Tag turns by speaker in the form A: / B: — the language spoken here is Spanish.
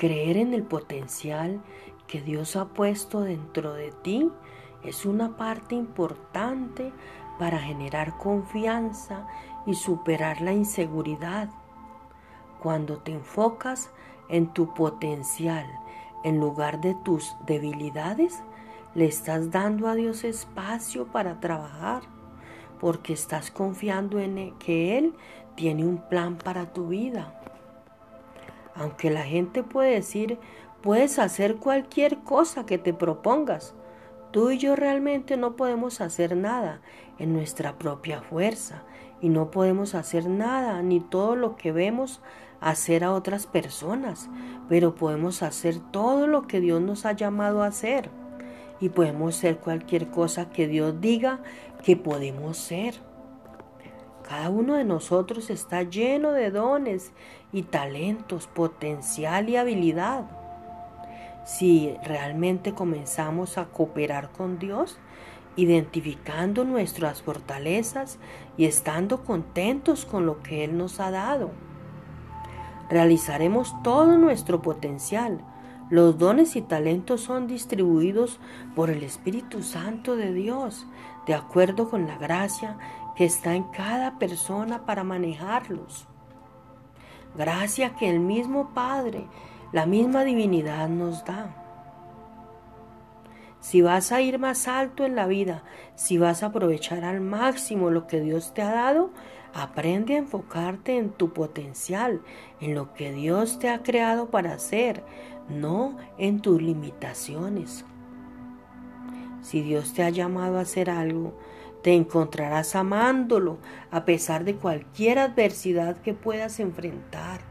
A: Creer en el potencial que Dios ha puesto dentro de ti es una parte importante para generar confianza y superar la inseguridad. Cuando te enfocas en tu potencial en lugar de tus debilidades, le estás dando a Dios espacio para trabajar, porque estás confiando en que Él tiene un plan para tu vida. Aunque la gente puede decir, puedes hacer cualquier cosa que te propongas, tú y yo realmente no podemos hacer nada en nuestra propia fuerza y no podemos hacer nada ni todo lo que vemos hacer a otras personas, pero podemos hacer todo lo que Dios nos ha llamado a hacer y podemos ser cualquier cosa que Dios diga que podemos ser. Cada uno de nosotros está lleno de dones y talentos, potencial y habilidad. Si realmente comenzamos a cooperar con Dios, identificando nuestras fortalezas y estando contentos con lo que Él nos ha dado, realizaremos todo nuestro potencial los dones y talentos son distribuidos por el Espíritu Santo de Dios, de acuerdo con la gracia que está en cada persona para manejarlos. Gracia que el mismo Padre, la misma divinidad nos da. Si vas a ir más alto en la vida, si vas a aprovechar al máximo lo que Dios te ha dado, aprende a enfocarte en tu potencial, en lo que Dios te ha creado para hacer, no en tus limitaciones. Si Dios te ha llamado a hacer algo, te encontrarás amándolo a pesar de cualquier adversidad que puedas enfrentar.